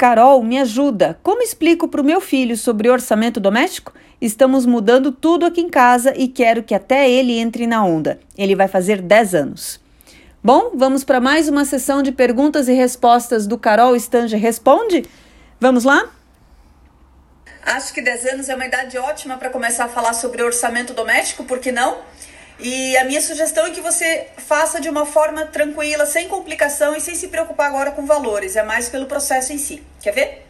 Carol, me ajuda. Como explico para o meu filho sobre orçamento doméstico? Estamos mudando tudo aqui em casa e quero que até ele entre na onda. Ele vai fazer 10 anos. Bom, vamos para mais uma sessão de perguntas e respostas do Carol Stange Responde? Vamos lá? Acho que 10 anos é uma idade ótima para começar a falar sobre orçamento doméstico, por que não? E a minha sugestão é que você faça de uma forma tranquila, sem complicação e sem se preocupar agora com valores, é mais pelo processo em si. Quer ver?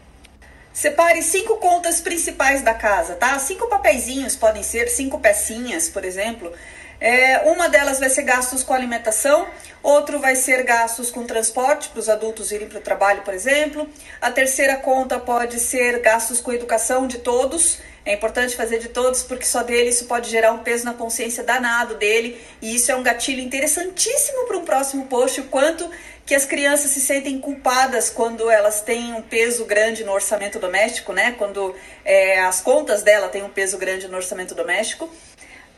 Separe cinco contas principais da casa, tá? Cinco papeizinhos podem ser, cinco pecinhas, por exemplo. É, uma delas vai ser gastos com alimentação, outro vai ser gastos com transporte para os adultos irem para o trabalho, por exemplo. A terceira conta pode ser gastos com educação de todos. É importante fazer de todos, porque só dele isso pode gerar um peso na consciência danado dele, e isso é um gatilho interessantíssimo para um próximo post, o quanto que as crianças se sentem culpadas quando elas têm um peso grande no orçamento doméstico, né? Quando é, as contas dela têm um peso grande no orçamento doméstico.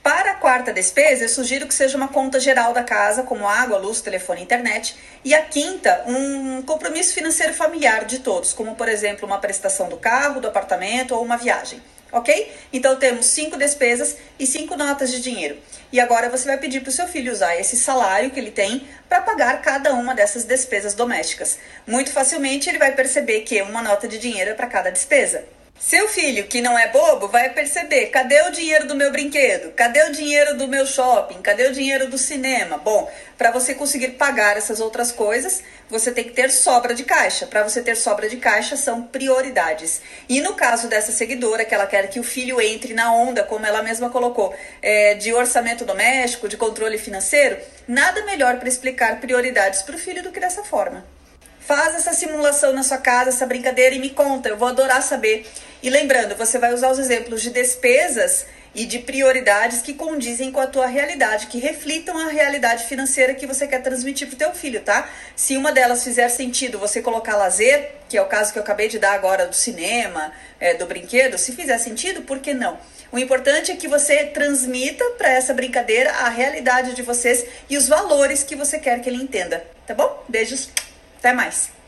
Para a quarta despesa, eu sugiro que seja uma conta geral da casa, como água, luz, telefone internet. E a quinta, um compromisso financeiro familiar de todos, como por exemplo uma prestação do carro, do apartamento ou uma viagem ok? Então temos cinco despesas e cinco notas de dinheiro. E agora você vai pedir para o seu filho usar esse salário que ele tem para pagar cada uma dessas despesas domésticas. Muito facilmente ele vai perceber que uma nota de dinheiro é para cada despesa. Seu filho, que não é bobo, vai perceber: cadê o dinheiro do meu brinquedo? Cadê o dinheiro do meu shopping? Cadê o dinheiro do cinema? Bom, para você conseguir pagar essas outras coisas, você tem que ter sobra de caixa. Para você ter sobra de caixa, são prioridades. E no caso dessa seguidora, que ela quer que o filho entre na onda, como ela mesma colocou, é, de orçamento doméstico, de controle financeiro, nada melhor para explicar prioridades para o filho do que dessa forma. Faz essa simulação na sua casa, essa brincadeira e me conta, eu vou adorar saber. E lembrando, você vai usar os exemplos de despesas e de prioridades que condizem com a tua realidade, que reflitam a realidade financeira que você quer transmitir para o teu filho, tá? Se uma delas fizer sentido, você colocar lazer, que é o caso que eu acabei de dar agora do cinema, é, do brinquedo, se fizer sentido, por que não? O importante é que você transmita para essa brincadeira a realidade de vocês e os valores que você quer que ele entenda, tá bom? Beijos! Até mais!